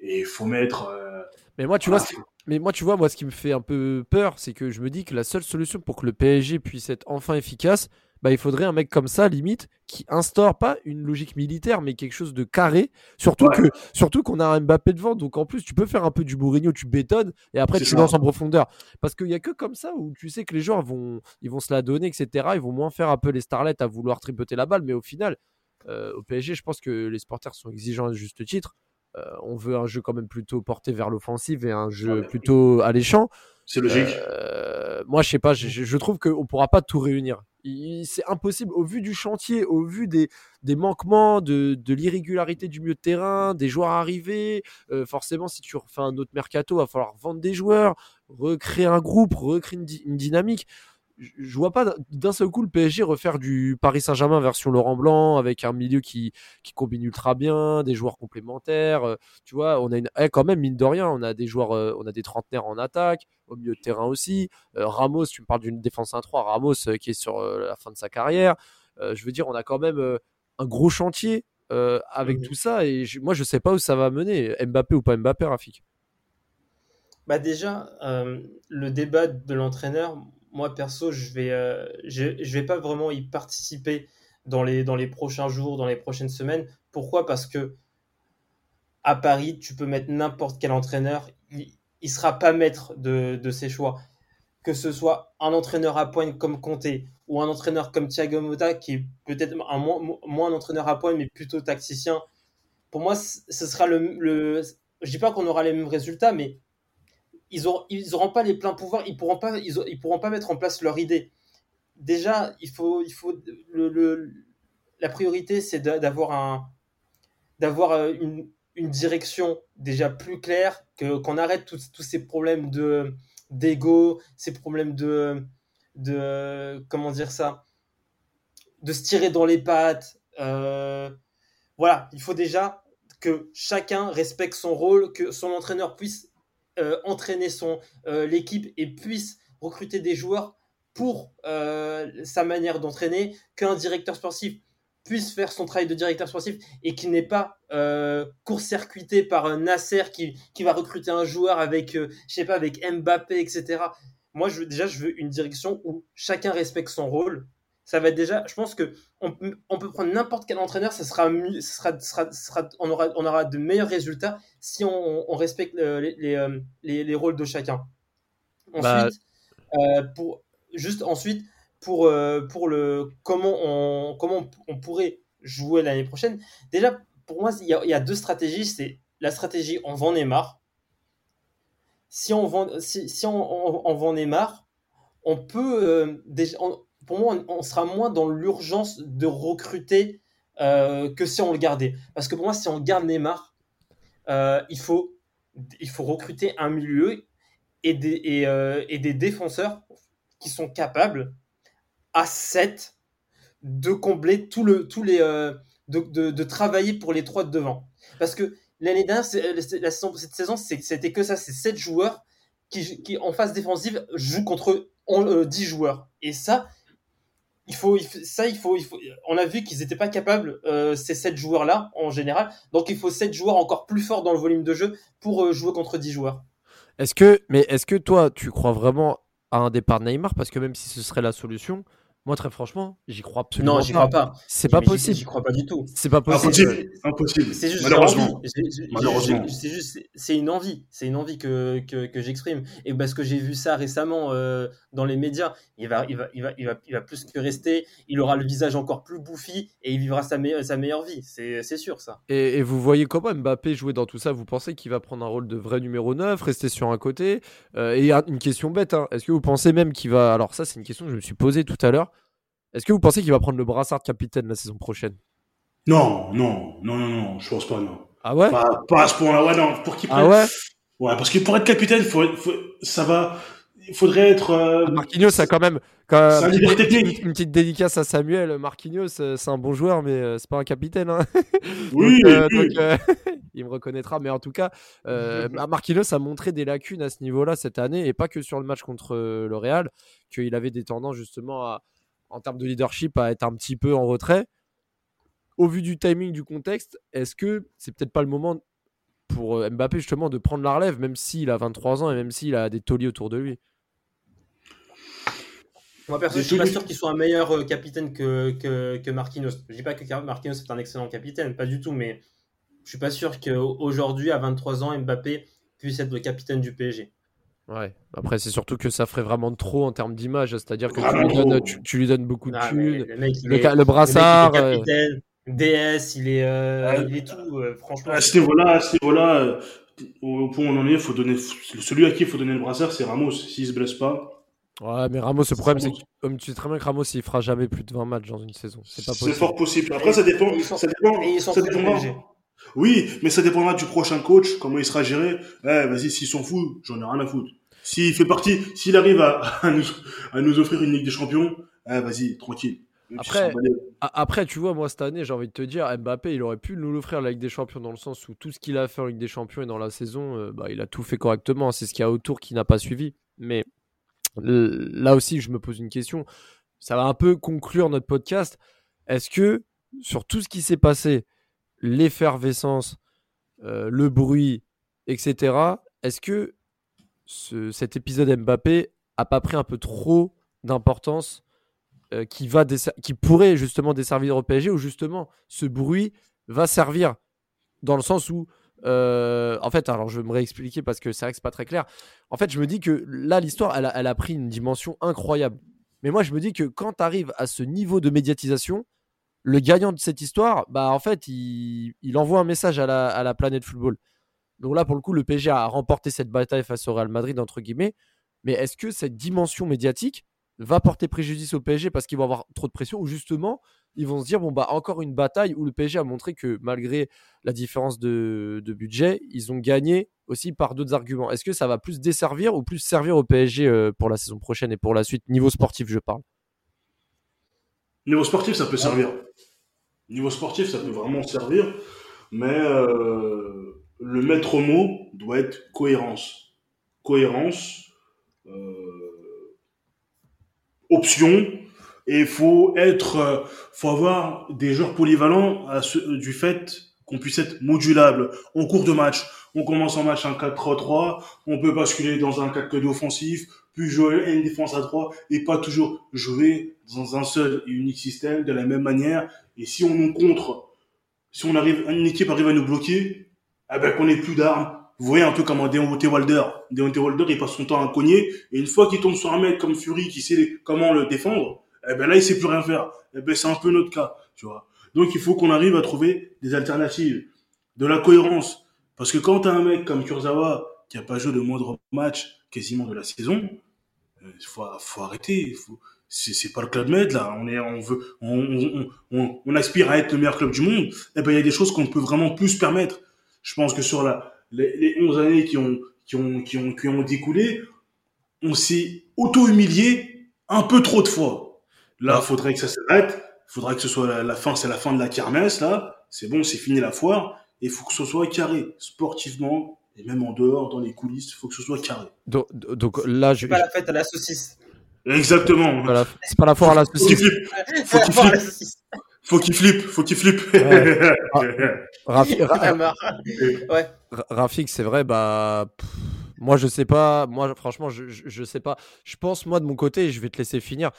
Et il faut mettre. Euh, mais moi, tu vois, mais moi, tu vois, moi, ce qui me fait un peu peur, c'est que je me dis que la seule solution pour que le PSG puisse être enfin efficace, bah, il faudrait un mec comme ça, limite, qui instaure pas une logique militaire, mais quelque chose de carré. Surtout que, surtout qu'on a un Mbappé devant, donc en plus, tu peux faire un peu du Mourinho, tu bétonnes, et après tu lances en profondeur. Parce qu'il y a que comme ça où tu sais que les joueurs vont, ils vont se la donner, etc. Ils vont moins faire un peu les starlets à vouloir tripoter la balle, mais au final, euh, au PSG, je pense que les supporters sont exigeants à juste titre. Euh, on veut un jeu quand même plutôt porté vers l'offensive et un jeu plutôt alléchant. C'est logique. Euh, moi, je sais pas, je, je trouve qu'on pourra pas tout réunir c'est impossible au vu du chantier, au vu des, manquements, de, de l'irrégularité du milieu de terrain, des joueurs arrivés. Euh, forcément, si tu refais un autre mercato, il va falloir vendre des joueurs, recréer un groupe, recréer une dynamique je vois pas d'un seul coup le PSG refaire du Paris Saint-Germain version Laurent Blanc avec un milieu qui, qui combine ultra bien, des joueurs complémentaires. Euh, tu vois, on a une, eh, quand même mine de rien, on a des joueurs, euh, on a des trentenaires en attaque, au milieu de terrain aussi. Euh, Ramos, tu me parles d'une défense 1-3, Ramos qui est sur la fin de sa carrière. je veux dire, on a quand même un gros chantier avec tout ça et moi je sais pas où ça va mener, Mbappé ou pas Mbappé, Rafik. Bah déjà, le débat de l'entraîneur, moi perso, je vais, euh, je, vais pas vraiment y participer dans les, dans les prochains jours, dans les prochaines semaines. Pourquoi? Parce que à Paris, tu peux mettre n'importe quel entraîneur, il, ne sera pas maître de, de, ses choix. Que ce soit un entraîneur à pointe comme Conte ou un entraîneur comme Thiago Motta, qui est peut-être un moins, un entraîneur à pointe, mais plutôt tacticien. Pour moi, ce sera le, le je dis pas qu'on aura les mêmes résultats, mais ils auront, ils auront pas les pleins pouvoirs, ils pourront pas, ils, pourront pas mettre en place leur idée. Déjà, il faut, il faut la priorité, c'est d'avoir un, d'avoir euh, une, direction déjà plus claire, que qu'on arrête tous ces problèmes de d'ego, ces problèmes de, de comment dire ça, de se tirer dans les pattes. Euh, voilà, il faut déjà que chacun respecte son rôle, que son entraîneur puisse euh, entraîner son euh, l'équipe et puisse recruter des joueurs pour euh, sa manière d'entraîner, qu'un directeur sportif puisse faire son travail de directeur sportif et qu'il n'est pas court-circuité par un Nasser qui, qui va recruter un joueur avec, je sais pas, avec Mbappé, etc. moi, je déjà, je veux une direction où chacun respecte son rôle. Ça va être déjà, je pense que on, on peut prendre n'importe quel entraîneur, ça sera, ça sera, sera, on, aura, on aura de meilleurs résultats si on, on respecte euh, les, les, euh, les, les, rôles de chacun. Bah, ensuite, bah... euh, pour, juste ensuite, pour, euh, pour le, comment, on, comment on pourrait jouer l'année prochaine, déjà, pour moi, il y, a, il y a deux stratégies. C'est la stratégie on vend Neymar. Si on vend, si, si on, on, on, vend Neymar, on peut euh, déjà, on, pour moi, on, sera moins dans l'urgence de recruter euh, que si on le gardait. Parce que pour moi, si on garde Neymar, euh, il, faut, recruter un milieu et des, euh, défenseurs qui sont capables à 7 de combler tout le, tous les, de, travailler pour les trois de devant. Parce que l'année dernière, cette saison, c'était que ça, c'est 7 joueurs qui, qui, en phase défensive, jouent contre 10 joueurs. Et ça, il faut, ça, il faut. On a vu qu'ils n'étaient pas capables euh, ces sept joueurs-là en général. Donc il faut sept joueurs encore plus forts dans le volume de jeu pour euh, jouer contre 10 joueurs. Est-ce que, mais est-ce que toi, tu crois vraiment à un départ de Neymar? Parce que même si ce serait la solution, moi, très franchement, j'y crois absolument non, j'y crois pas. C'est pas possible. J'y crois pas du tout. C'est pas possible. Impossible. C'est juste Malheureusement. Malheureusement. C'est juste, c'est une envie. C'est une envie que, que, que j'exprime. Et parce que j'ai vu ça récemment euh, dans les médias. Il va, il va, il va, il va, il va plus que rester. Il aura le visage encore plus bouffi et il vivra sa, me sa meilleure vie. C'est sûr, ça. Et, et, vous voyez comment Mbappé jouer dans tout ça? Vous pensez qu'il va prendre un rôle de vrai numéro 9, rester sur un côté? Euh, Et une question bête, hein. est-ce que vous pensez même qu'il va. Alors, ça, c'est une question que je me suis posée tout à l'heure. Est-ce que vous pensez qu'il va prendre le brassard de capitaine la saison prochaine? Non, non, non, non, non, je pense pas, non. Ah ouais? Pas, pas, à ce point-là, ouais, non. Pour qu'il Ah ouais? Ouais, parce que pour être capitaine, faut, faut, ça va. Il faudrait être. Euh... Marquinhos a quand même. Quand un leader technique. Une petite dédicace à Samuel. Marquinhos, c'est un bon joueur, mais euh, c'est pas un capitaine. Hein. Oui, <laughs> donc, euh, oui. donc, euh, <laughs> il me reconnaîtra. Mais en tout cas, euh, Marquinhos a montré des lacunes à ce niveau-là cette année, et pas que sur le match contre le Real, qu'il avait des tendances justement à en termes de leadership à être un petit peu en retrait. Au vu du timing, du contexte, est-ce que c'est peut-être pas le moment pour Mbappé justement de prendre la relève, même s'il a 23 ans et même s'il a des tauliers autour de lui? Moi, perso, je suis pas sûr qu'il soit un meilleur capitaine que, que, que Marquinhos. Je dis pas que Marquinhos est un excellent capitaine, pas du tout, mais je suis pas sûr qu'aujourd'hui, à 23 ans, Mbappé puisse être le capitaine du PSG. Ouais, après c'est surtout que ça ferait vraiment trop en termes d'image, c'est-à-dire que tu lui, donnes, tu, tu lui, donnes, beaucoup de Ah, thunes, le, mec, le, est, le, brassard. le mec, il est capitaine, DS, il est, euh, ouais. il est tout, euh, franchement. À ce niveau-là, à ce niveau-là, au point où on en est, faut donner, celui à qui il faut donner le brassard, c'est Ramos, s'il se blesse pas. Ouais, mais Ramos, le problème, c'est que, comme tu sais très bien que Ramos, il fera jamais plus de 20 matchs dans une saison. C'est pas possible. C'est fort possible. Après, ça dépend. Sont, ça dépend. ça dépend oui, mais ça dépendra du prochain coach, comment il sera géré. Eh, vas-y, s'il s'en fout, j'en ai rien à foutre. S'il fait partie, s'il arrive à, <laughs> à, nous, à, nous, offrir une Ligue des Champions, eh, vas-y, tranquille. Après, après, tu vois, moi, cette année, j'ai envie de te dire, Mbappé, il aurait pu nous l'offrir la Ligue des Champions dans le sens où tout ce qu'il a fait en Ligue des Champions et dans la saison, euh, bah, il a tout fait correctement. C'est ce qu'il y a autour qui n'a pas suivi. Mais là aussi, je me pose une question. Ça va un peu conclure notre podcast. Est-ce que, sur tout ce qui s'est passé, l'effervescence, euh, le bruit, etc., est-ce que ce, cet épisode Mbappé a pas pris un peu trop d'importance euh, qui, va qui pourrait justement desservir au PSG ou justement ce bruit va servir dans le sens où euh, en fait alors je vais me réexpliquer parce que c'est vrai que c'est pas très clair en fait je me dis que là l'histoire elle, elle, a pris une dimension incroyable mais moi je me dis que quand tu arrives à ce niveau de médiatisation le gagnant de cette histoire bah en fait il, envoie un message à la, planète football donc là, pour le coup, le PSG a remporté cette bataille face au Real Madrid, entre guillemets. Mais est-ce que cette dimension médiatique va porter préjudice au PSG parce qu'ils vont avoir trop de pression ou justement, ils vont se dire, bon, bah, encore une bataille où le PSG a montré que malgré la différence de, de budget, ils ont gagné aussi par d'autres arguments. Est-ce que ça va plus desservir ou plus servir au PSG euh, pour la saison prochaine et pour la suite? Niveau sportif, je parle. Niveau sportif, ça peut servir. Niveau sportif, ça peut vraiment servir. Mais. Euh le maître mot doit être cohérence. Cohérence, euh, option, et il faut être, faut avoir des joueurs polyvalents à ce, du fait qu'on puisse être modulable en cours de match. On commence en match un 4-3-3, on peut basculer dans un 4-2 offensif, plus jouer une défense à trois et pas toujours jouer dans un seul et unique système de la même manière. Et si on nous contre, si on arrive, une équipe arrive à nous bloquer, eh ben qu'on ait plus d'armes. Vous voyez un peu comme un Deontay Wilder. Il passe son temps à cogner et une fois qu'il tombe sur un mec comme Fury qui sait comment le défendre, eh ben là il sait plus rien faire. Eh ben c'est un peu notre cas, tu vois. Donc il faut qu'on arrive à trouver des alternatives, de la cohérence. Parce que quand t'as un mec comme Kurzawa qui a pas joué de moindre match quasiment de la saison, faut, faut arrêter. Faut, c'est pas le club Med là. On est, on veut, on, on, on, aspire à être le meilleur club du monde. Eh ben il y a des choses qu'on peut vraiment plus permettre. Je pense que sur la, les, les 11 années qui ont, qui ont, qui ont, qui ont découlé, on s'est auto-humilié un peu trop de fois. Là, faudrait que ça s'arrête. Faudrait que ce soit la, fin, c'est la fin de la kermesse là. C'est bon, c'est fini la foire. Et il faut que ce soit carré, sportivement, et même en dehors, dans les coulisses, il faut que ce soit carré. Donc, donc là, je. C'est pas la fête à la saucisse. Exactement. C'est pas la foire à la saucisse. Faut qu'il flippe. Faut qu'il flippe. Faut qu'il flippe. Rafik, c'est vrai, bah. moi, je sais pas. Moi, franchement, je, je, sais pas. Je pense, moi, de mon côté, je vais te laisser finir.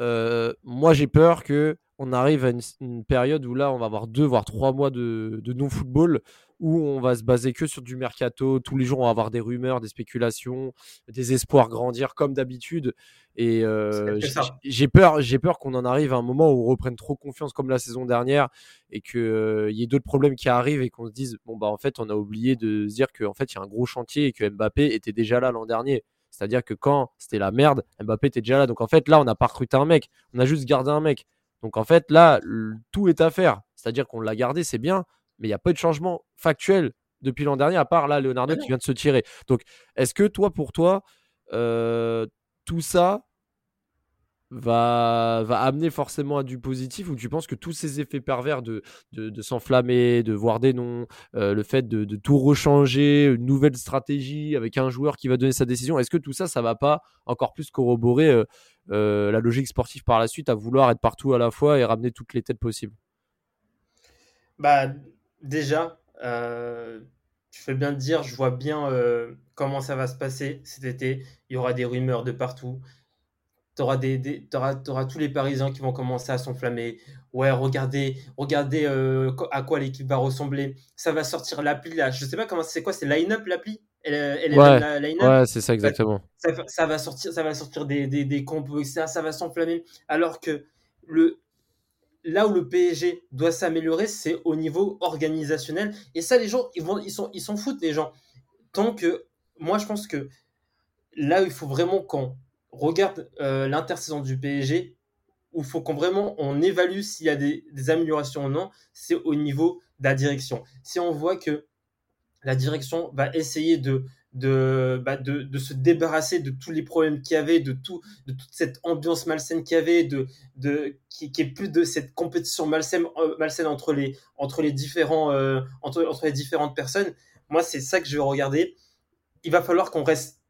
Euh, moi, j'ai peur que on arrive à une, période où là, on va avoir deux voire trois mois de, de non-football où on va se baser que sur du mercato. Tous les jours, on va avoir des rumeurs, des spéculations, des espoirs grandir comme d'habitude. Et euh, j'ai peur, j'ai peur qu'on en arrive à un moment où on reprenne trop confiance comme la saison dernière et qu'il euh, y ait d'autres problèmes qui arrivent et qu'on se dise bon bah en fait on a oublié de se dire qu'en fait il y a un gros chantier et que Mbappé était déjà là l'an dernier. C'est-à-dire que quand c'était la merde, Mbappé était déjà là. Donc en fait là on n'a pas recruté un mec, on a juste gardé un mec. Donc en fait là tout est à faire. C'est-à-dire qu'on l'a gardé, c'est bien, mais il n'y a pas eu de changement factuel depuis l'an dernier, à part là, Leonardo qui vient de se tirer. Donc, est-ce que toi, pour toi, euh, tout ça va, va amener forcément à du positif ou tu penses que tous ces effets pervers de, de, s'enflammer, de voir des noms, euh, le fait de, de, tout rechanger, une nouvelle stratégie avec un joueur qui va donner sa décision, est-ce que tout ça, ça va pas encore plus corroborer euh, la logique sportive par la suite à vouloir être partout à la fois et ramener toutes les têtes possibles? Bah, déjà, euh, tu fais bien de dire, je vois bien euh, comment ça va se passer cet été. Il y aura des rumeurs de partout. Tu auras, des, tous les Parisiens qui vont commencer à s'enflammer. Ouais, regardez, regardez euh, à quoi l'équipe va ressembler. Ça va sortir l'appli là. Je sais pas comment c'est quoi, c'est line-up l'appli? Elle, ouais, c'est ça exactement. Ça, va sortir, ça va sortir des, des, des compos, etc. Ça va s'enflammer. Alors que le, là où le PSG doit s'améliorer, c'est au niveau organisationnel. Et ça, les gens, ils vont, ils sont, ils s'en foutent, les gens. Tant que, moi, je pense que là où il faut vraiment qu'on regarde euh, l'intersaison du PSG, où il faut qu'on vraiment on évalue s'il y a des améliorations ou non, c'est au niveau de la direction. Si on voit que la direction va essayer de bah, de, de, se débarrasser de tous les problèmes qu'il y avait, de, tout, de toute cette ambiance malsaine qu'il y avait, de, de, qui, qui est plus de cette compétition malsaine, euh, malsaine entre, les, entre, les différents, euh, entre, entre les différentes personnes. Moi, c'est ça que je vais regarder. Il va falloir qu'on reste,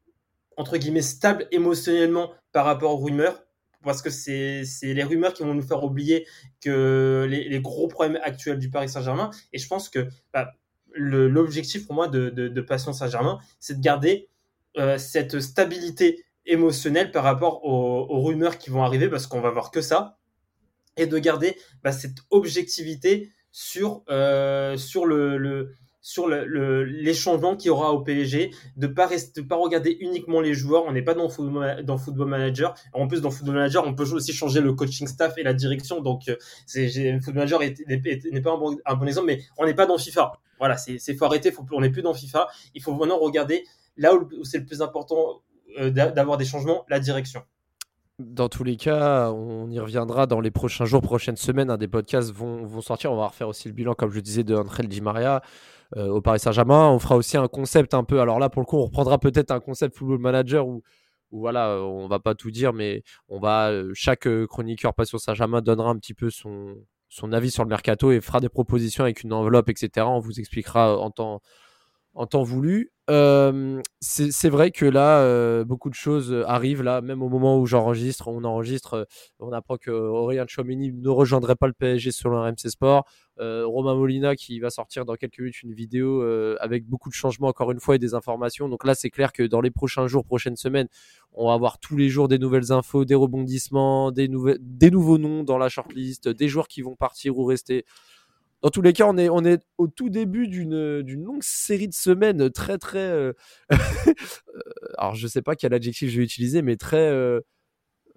entre guillemets, stable émotionnellement par rapport aux rumeurs, parce que c'est les rumeurs qui vont nous faire oublier que les, les, gros problèmes actuels du Paris Saint-Germain. Et je pense que bah, l'objectif pour moi de, de, Passion Saint-Germain, c'est de garder euh, cette stabilité émotionnelle par rapport aux, rumeurs qui vont arriver, parce qu'on va voir que ça, et de garder bah, cette objectivité sur, euh, sur le sur le, les changements qu'il y aura au PSG, de pas rester, pas regarder uniquement les joueurs. On n'est pas dans football, dans football Manager. En plus, dans Football Manager, on peut aussi changer le coaching staff et la direction. Donc, euh, Football Manager n'est pas un bon, exemple, mais on n'est pas dans FIFA. Voilà, c'est faut arrêter. On n'est plus dans FIFA. Il faut vraiment regarder là où, c'est le plus important euh, d'avoir des changements, la direction. Dans tous les cas, on y reviendra dans les prochains jours, prochaines semaines. des podcasts vont, vont, sortir. On va refaire aussi le bilan, comme je disais, de Angel Di Maria. Euh, au Paris Saint-Germain. On fera aussi un concept un peu. Alors là, pour le coup, on reprendra peut-être un concept Football Manager où, voilà, on va pas tout dire, mais on va euh, chaque euh, chroniqueur Passion Saint-Germain donnera un petit peu son avis sur le mercato et fera des propositions avec une enveloppe, etc. On vous expliquera en temps en temps voulu. Euh, c'est vrai que là, euh, beaucoup de choses arrivent. Là, même au moment où j'enregistre, on enregistre, euh, on apprend que Aurélien Chouameni ne rejoindrait pas le PSG selon RMC Sport. Romain Molina qui va sortir dans quelques minutes une vidéo avec beaucoup de changements encore une fois et des informations. Donc là, c'est clair que dans les prochains jours, prochaines semaines, on va avoir tous les jours des nouvelles infos, des rebondissements, des, des nouveaux noms dans la shortlist, des joueurs qui vont partir ou rester dans tous les cas, on est, au tout début d'une, longue série de semaines très, très. Euh, <laughs> alors, je ne sais pas quel adjectif je vais utiliser, mais très euh,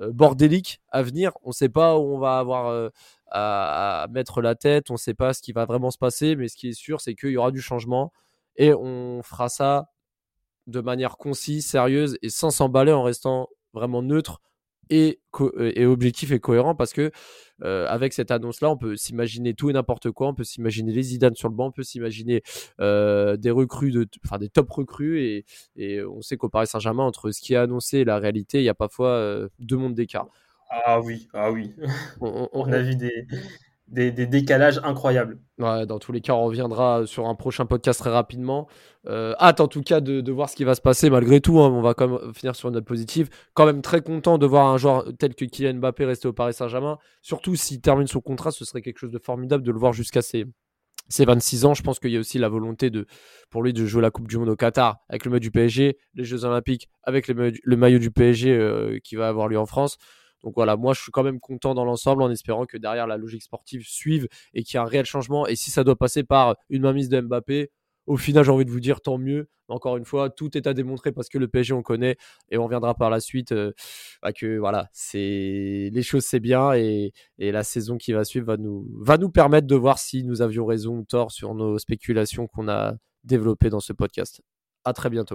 euh, bordélique à venir. On ne sait pas où on va avoir à, mettre la tête, on ne sait pas ce qui va vraiment se passer, mais ce qui est sûr, c'est qu'il y aura du changement et on fera ça de manière concise, sérieuse et sans s'emballer en restant vraiment neutre et, et objectif et cohérent parce que euh, avec cette annonce-là, on peut s'imaginer tout et n'importe quoi. On peut s'imaginer les Zidane sur le banc, on peut s'imaginer euh, des recrues, de, enfin des top recrues. Et, et on sait qu'au Paris Saint-Germain, entre ce qui est annoncé et la réalité, il y a parfois euh, deux mondes d'écart. Ah oui, ah oui. on, <laughs> a vu des, des, décalages incroyables. Dans tous les cas, on reviendra sur un prochain podcast très rapidement. Euh, hâte en tout cas de, voir ce qui va se passer malgré tout. Hein. on va quand même finir sur une note positive. Quand même très content de voir un joueur tel que Kylian Mbappé rester au Paris Saint-Germain. Surtout s'il termine son contrat, ce serait quelque chose de formidable de le voir jusqu'à ses, 26 ans. Je pense qu'il y a aussi la volonté de, pour lui de jouer la Coupe du Monde au Qatar avec le maillot du PSG, les Jeux Olympiques avec le maillot du PSG euh, qui va avoir lieu en France. Donc voilà, moi je suis quand même content dans l'ensemble en espérant que derrière la logique sportive suive et qu'il y a un réel changement. Et si ça doit passer par une mainmise de Mbappé, au final j'ai envie de vous dire tant mieux. Encore une fois, tout est à démontrer parce que le PSG on connaît et on viendra par la suite euh, bah, que voilà, c'est les choses c'est bien et, la saison qui va suivre va nous, va nous permettre de voir si nous avions raison ou tort sur nos spéculations qu'on a développées dans ce podcast. À très bientôt.